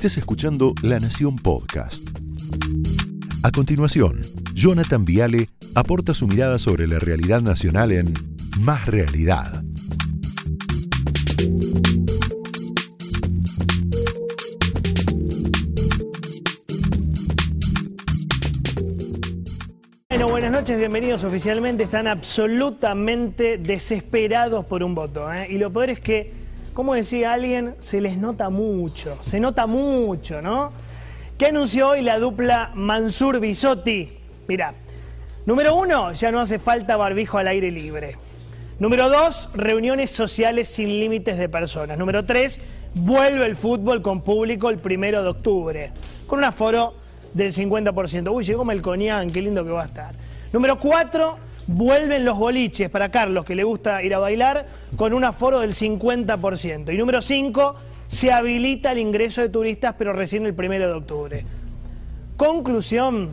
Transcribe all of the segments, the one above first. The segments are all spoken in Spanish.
Estés escuchando La Nación Podcast. A continuación, Jonathan Viale aporta su mirada sobre la realidad nacional en Más Realidad. Bueno, buenas noches, bienvenidos oficialmente. Están absolutamente desesperados por un voto. ¿eh? Y lo peor es que, como decía alguien, se les nota mucho, se nota mucho, ¿no? ¿Qué anunció hoy la dupla Mansur Bisotti? Mirá, número uno, ya no hace falta barbijo al aire libre. Número dos, reuniones sociales sin límites de personas. Número tres, vuelve el fútbol con público el primero de octubre, con un aforo del 50%. Uy, llegó Melconian, qué lindo que va a estar. Número 4, vuelven los boliches para Carlos, que le gusta ir a bailar, con un aforo del 50%. Y número 5, se habilita el ingreso de turistas, pero recién el 1 de octubre. Conclusión,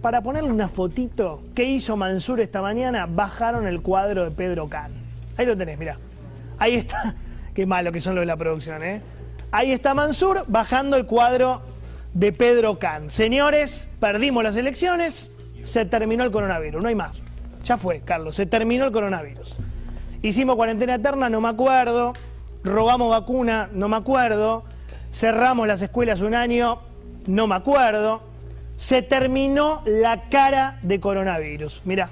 para ponerle una fotito, ¿qué hizo Mansur esta mañana? Bajaron el cuadro de Pedro Can. Ahí lo tenés, mirá. Ahí está. Qué malo que son los de la producción, ¿eh? Ahí está Mansur bajando el cuadro de Pedro Can. Señores, perdimos las elecciones, se terminó el coronavirus, no hay más. Ya fue, Carlos, se terminó el coronavirus. Hicimos cuarentena eterna, no me acuerdo. Robamos vacuna, no me acuerdo. Cerramos las escuelas un año, no me acuerdo. Se terminó la cara de coronavirus. Mirá.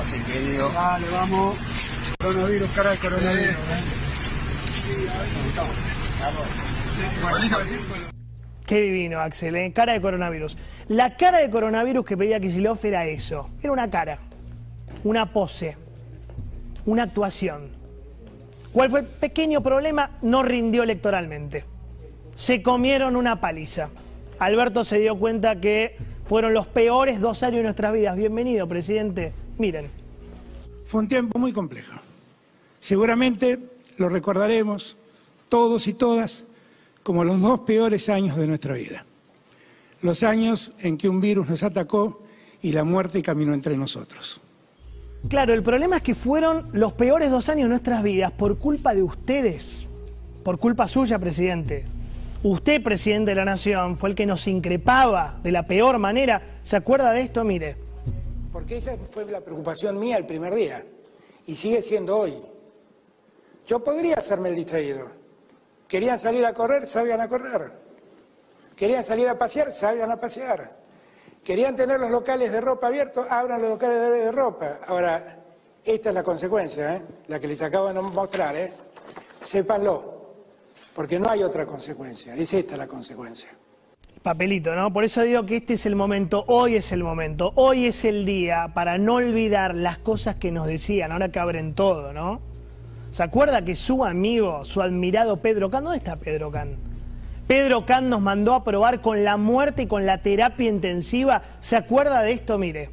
Así que digo. Dale, vamos. Coronavirus, cara de coronavirus. Qué divino, Axel, ¿eh? cara de coronavirus. La cara de coronavirus que pedía Kicillof era eso. Era una cara, una pose, una actuación. ¿Cuál fue el pequeño problema? No rindió electoralmente. Se comieron una paliza. Alberto se dio cuenta que fueron los peores dos años de nuestras vidas. Bienvenido, presidente. Miren. Fue un tiempo muy complejo. Seguramente lo recordaremos todos y todas como los dos peores años de nuestra vida. Los años en que un virus nos atacó y la muerte caminó entre nosotros. Claro, el problema es que fueron los peores dos años de nuestras vidas por culpa de ustedes, por culpa suya, presidente. Usted, presidente de la Nación, fue el que nos increpaba de la peor manera. ¿Se acuerda de esto? Mire. Porque esa fue la preocupación mía el primer día y sigue siendo hoy. Yo podría hacerme el distraído. Querían salir a correr, salgan a correr. Querían salir a pasear, salgan a pasear. Querían tener los locales de ropa abiertos, abran los locales de, ropa. Ahora, esta es la consecuencia, ¿eh? la que les acabo de mostrar. ¿eh? Sépanlo, porque no hay otra consecuencia. Es esta la consecuencia. Papelito, ¿no? Por eso digo que este es el momento, hoy es el momento, hoy es el día para no olvidar las cosas que nos decían, ahora que abren todo, ¿no? ¿Se acuerda que su amigo, su admirado Pedro Can, ¿dónde está Pedro Can? Pedro Can nos mandó a probar con la muerte y con la terapia intensiva. ¿Se acuerda de esto? Mire.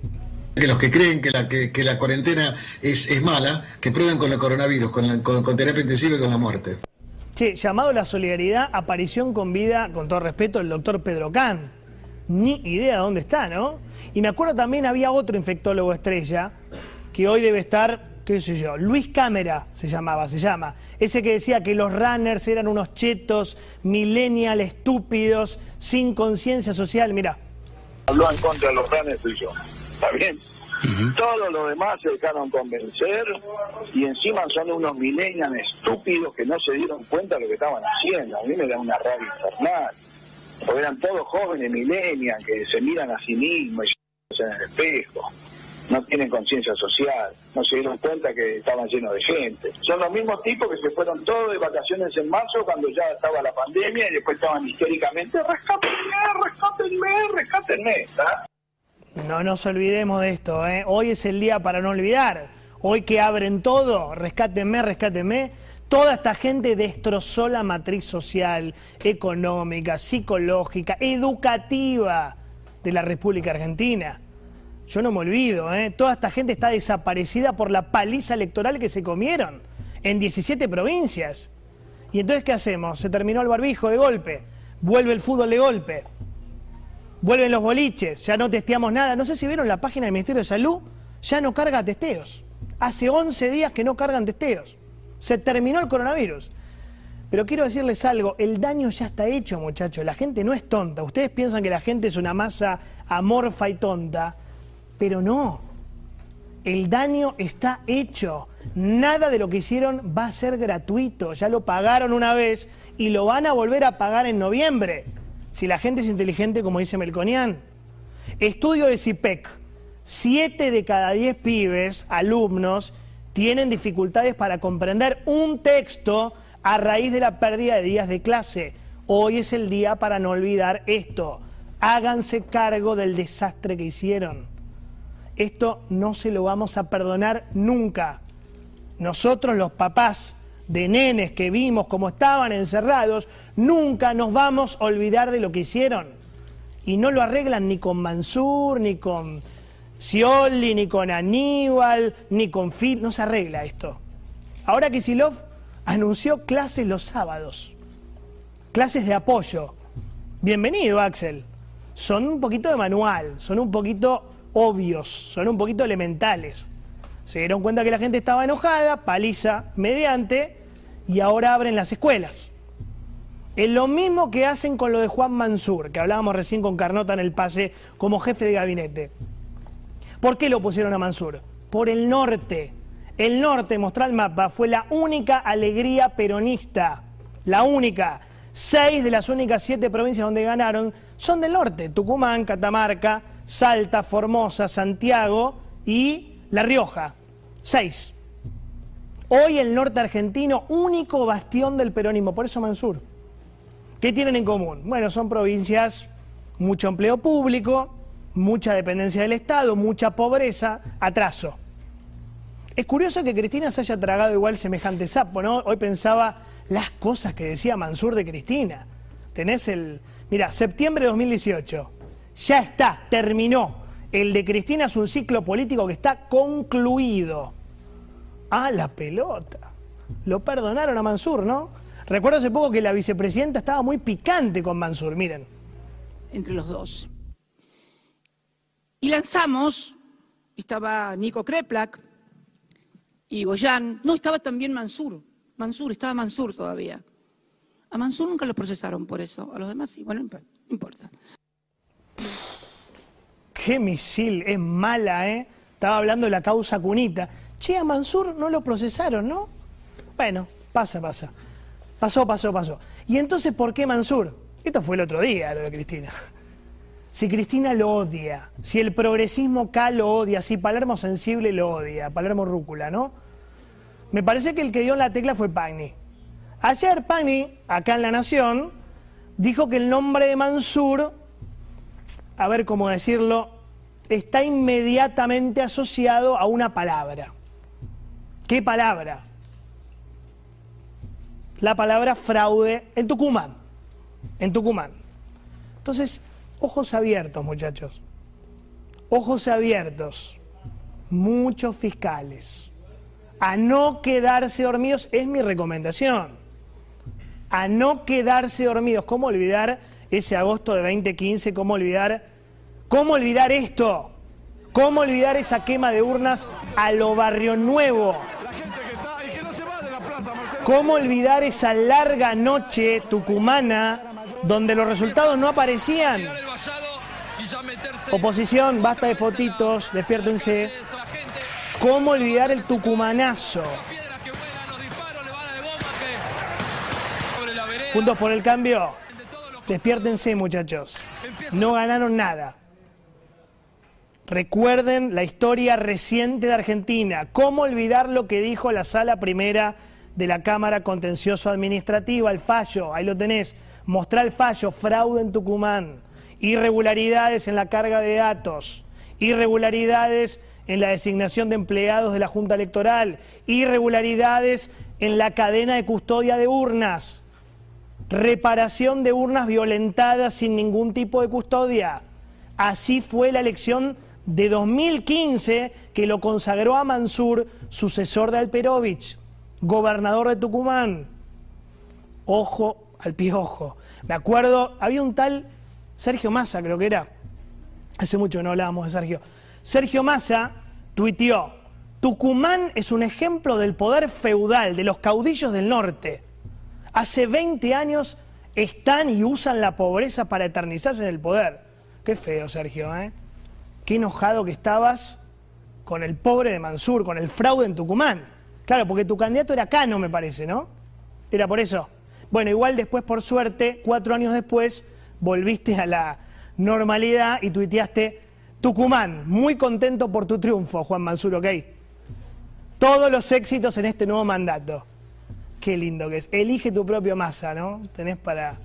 Que los que creen que la, que, la cuarentena es, es, mala, que prueben con el coronavirus, con, con, terapia intensiva y con la muerte. Sí, llamado a la solidaridad, aparición con vida, con todo respeto, el doctor Pedro Can. Ni idea de dónde está, ¿no? Y me acuerdo también había otro infectólogo estrella que hoy debe estar qué sé yo, Luis Cámara se llamaba, se llama, ese que decía que los runners eran unos chetos, millennial, estúpidos, sin conciencia social, mira. Habló en contra de los runners y yo, ¿está bien? Todos los demás se dejaron convencer y encima son unos millennials estúpidos que no se dieron cuenta de lo que estaban haciendo. A mí me da una rabia infernal. Porque eran todos jóvenes millennials que se miran a sí mismos y se en el espejo no tienen conciencia social, no se dieron cuenta que estaban llenos de gente. Son los mismos tipos que se fueron todos de vacaciones en marzo cuando ya estaba la pandemia y después estaban históricamente, rescátenme, rescátenme, rescátenme. No nos olvidemos de esto, ¿eh? hoy es el día para no olvidar. Hoy que abren todo, rescátenme, rescátenme. Toda esta gente destrozó la matriz social, económica, psicológica, educativa de la República Argentina. Yo no me olvido, ¿eh? toda esta gente está desaparecida por la paliza electoral que se comieron en 17 provincias. ¿Y entonces qué hacemos? Se terminó el barbijo de golpe, vuelve el fútbol de golpe, vuelven los boliches, ya no testeamos nada. No sé si vieron la página del Ministerio de Salud, ya no carga testeos. Hace 11 días que no cargan testeos. Se terminó el coronavirus. Pero quiero decirles algo, el daño ya está hecho, muchachos. La gente no es tonta. Ustedes piensan que la gente es una masa amorfa y tonta, pero no. El daño está hecho. Nada de lo que hicieron va a ser gratuito. Ya lo pagaron una vez y lo van a volver a pagar en noviembre. Si la gente es inteligente, como dice Melconian. Estudio de CIPEC. Siete de cada diez pibes, alumnos, tienen dificultades para comprender un texto a raíz de la pérdida de días de clase. Hoy es el día para no olvidar esto. Háganse cargo del desastre que hicieron. Esto no se lo vamos a perdonar nunca. Nosotros los papás de nenes que vimos como estaban encerrados, nunca nos vamos a olvidar de lo que hicieron. Y no lo arreglan ni con Mansur, ni con Scioli, ni con Aníbal, ni con Phil. No se arregla esto. Ahora que Silov anunció clases los sábados, clases de apoyo. Bienvenido, Axel. Son un poquito de manual, son un poquito obvios, son un poquito elementales. Se dieron cuenta que la gente estaba enojada, paliza mediante, y ahora abren las escuelas. Es lo mismo que hacen con lo de Juan Mansur, que hablábamos recién con Carnota en el pase como jefe de gabinete. ¿Por qué lo pusieron a Mansur? Por el norte. El norte, mostrar el mapa, fue la única alegría peronista. La única. Seis de las únicas siete provincias donde ganaron son del norte. Tucumán, Catamarca, Salta, Formosa, Santiago y La Rioja. Seis. Hoy el norte argentino, único bastión del peronismo. Por eso Mansur. ¿Qué tienen en común? Bueno, son provincias, mucho empleo público, mucha dependencia del Estado, mucha pobreza, atraso. Es curioso que Cristina se haya tragado igual semejante sapo, ¿no? Hoy pensaba las cosas que decía Mansur de Cristina. Tenés el. Mira, septiembre de 2018. Ya está, terminó. El de Cristina es un ciclo político que está concluido. Ah, la pelota. Lo perdonaron a Mansur, ¿no? Recuerdo hace poco que la vicepresidenta estaba muy picante con Mansur, miren. Entre los dos. Y lanzamos, estaba Nico Kreplak, y Goyán. No, estaba también Mansur. Mansur, estaba Mansur todavía. A Mansur nunca lo procesaron por eso. A los demás sí, bueno, no importa. Qué misil, es mala, ¿eh? Estaba hablando de la causa cunita. Che, a Mansur no lo procesaron, ¿no? Bueno, pasa, pasa. Pasó, pasó, pasó. ¿Y entonces por qué Mansur? Esto fue el otro día, lo de Cristina. Si Cristina lo odia, si el progresismo acá lo odia, si Palermo Sensible lo odia, Palermo Rúcula, ¿no? Me parece que el que dio la tecla fue Pagni. Ayer Pagni, acá en La Nación, dijo que el nombre de Mansur, a ver cómo decirlo, está inmediatamente asociado a una palabra. ¿Qué palabra? La palabra fraude en Tucumán. En Tucumán. Entonces, Ojos abiertos, muchachos. Ojos abiertos. Muchos fiscales. A no quedarse dormidos es mi recomendación. A no quedarse dormidos. ¿Cómo olvidar ese agosto de 2015? ¿Cómo olvidar? ¿Cómo olvidar esto? ¿Cómo olvidar esa quema de urnas a lo barrio nuevo? ¿Cómo olvidar esa larga noche tucumana donde los resultados no aparecían? Oposición, basta de fotitos, despiértense. ¿Cómo olvidar el tucumanazo? Juntos por el cambio, despiértense muchachos. No ganaron nada. Recuerden la historia reciente de Argentina. ¿Cómo olvidar lo que dijo la sala primera de la Cámara Contencioso Administrativa? El fallo, ahí lo tenés. Mostrar el fallo, fraude en Tucumán irregularidades en la carga de datos, irregularidades en la designación de empleados de la Junta Electoral, irregularidades en la cadena de custodia de urnas, reparación de urnas violentadas sin ningún tipo de custodia. Así fue la elección de 2015 que lo consagró a Mansur, sucesor de Alperovich, gobernador de Tucumán. Ojo al piojo. Me acuerdo, había un tal Sergio Massa creo que era, hace mucho no hablábamos de Sergio, Sergio Massa tuiteó, Tucumán es un ejemplo del poder feudal de los caudillos del norte. hace 20 años están y usan la pobreza para eternizarse en el poder. Qué feo, Sergio, ¿eh? Qué enojado que estabas con el pobre de Mansur, con el fraude en Tucumán. Claro, porque tu candidato era Cano, me parece, ¿no? Era por eso. Bueno, igual después, por suerte, cuatro años después, volviste a la normalidad y tuiteaste Tucumán, muy contento por tu triunfo, Juan Mansur, ¿ok? Todos los éxitos en este nuevo mandato. Qué lindo que es. Elige tu propio masa, ¿no? Tenés para,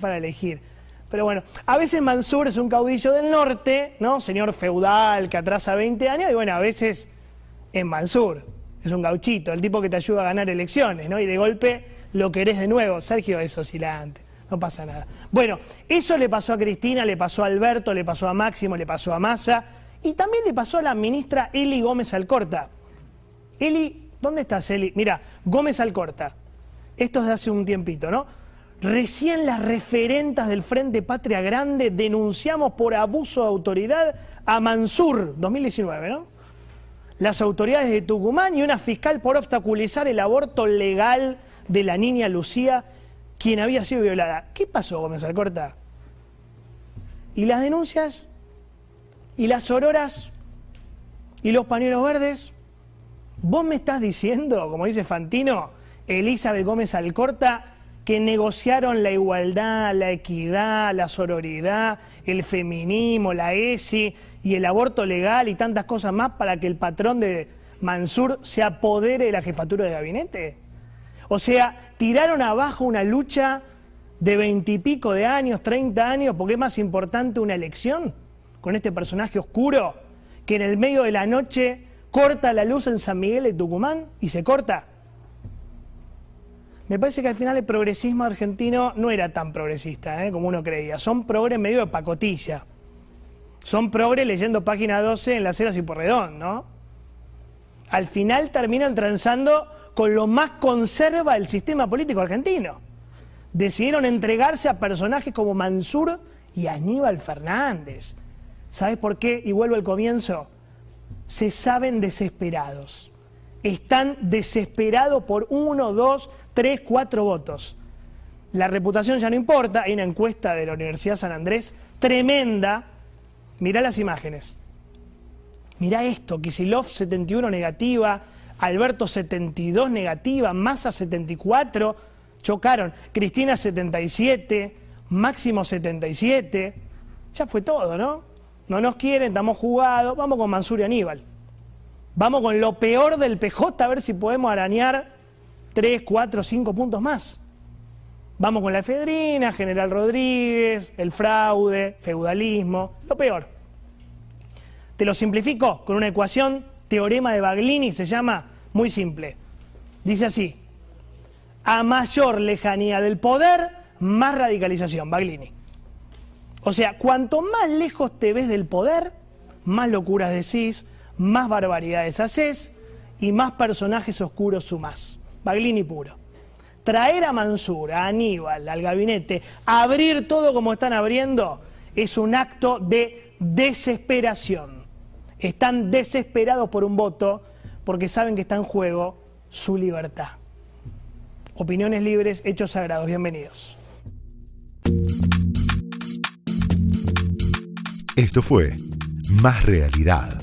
para elegir. Pero bueno, a veces Mansur es un caudillo del norte, ¿no? Señor feudal que atrasa 20 años, y bueno, a veces es Mansur, es un gauchito, el tipo que te ayuda a ganar elecciones, ¿no? Y de golpe lo querés de nuevo. Sergio es oscilante, no pasa nada. Bueno, eso le pasó a Cristina, le pasó a Alberto, le pasó a Máximo, le pasó a Massa, y también le pasó a la ministra Eli Gómez Alcorta. Eli, ¿dónde estás, Eli? Mira, Gómez Alcorta. Esto es de hace un tiempito, ¿no? Recién las referentas del Frente Patria Grande denunciamos por abuso de autoridad a Mansur, 2019, ¿no? Las autoridades de Tucumán y una fiscal por obstaculizar el aborto legal de la niña Lucía, quien había sido violada. ¿Qué pasó, Gómez Alcorta? ¿Y las denuncias? ¿Y las auroras? ¿Y los pañuelos verdes? ¿Vos me estás diciendo, como dice Fantino, Elizabeth Gómez Alcorta, que negociaron la igualdad, la equidad, la sororidad, el feminismo, la ESI y el aborto legal y tantas cosas más para que el patrón de Mansur se apodere de la jefatura de gabinete? O sea, tiraron abajo una lucha de veintipico de años, treinta años, porque es más importante una elección con este personaje oscuro que en el medio de la noche corta la luz en San Miguel de Tucumán y se corta. Me parece que al final el progresismo argentino no era tan progresista ¿eh? como uno creía. Son progres medio de pacotilla. Son progres leyendo página 12 en las eras y porredón, ¿no? Al final terminan transando con lo más conserva el sistema político argentino. Decidieron entregarse a personajes como Mansur y Aníbal Fernández. ¿Sabes por qué? Y vuelvo al comienzo. Se saben desesperados. Están desesperados por uno, dos, tres, cuatro votos. La reputación ya no importa. Hay una encuesta de la Universidad San Andrés tremenda. Mirá las imágenes. Mirá esto, Kisilov 71 negativa, Alberto 72 negativa, Massa 74, chocaron, Cristina 77, Máximo 77, ya fue todo, ¿no? No nos quieren, estamos jugados, vamos con Mansur y Aníbal. Vamos con lo peor del PJ a ver si podemos arañar 3, 4, 5 puntos más. Vamos con la efedrina, General Rodríguez, el fraude, feudalismo, lo peor. Te lo simplifico con una ecuación teorema de Baglini se llama muy simple. Dice así, a mayor lejanía del poder, más radicalización, Baglini. O sea, cuanto más lejos te ves del poder, más locuras decís, más barbaridades haces y más personajes oscuros sumás. Baglini puro. Traer a Mansur, a Aníbal, al gabinete, abrir todo como están abriendo, es un acto de desesperación están desesperados por un voto porque saben que está en juego su libertad. Opiniones libres, hechos sagrados. Bienvenidos. Esto fue Más Realidad,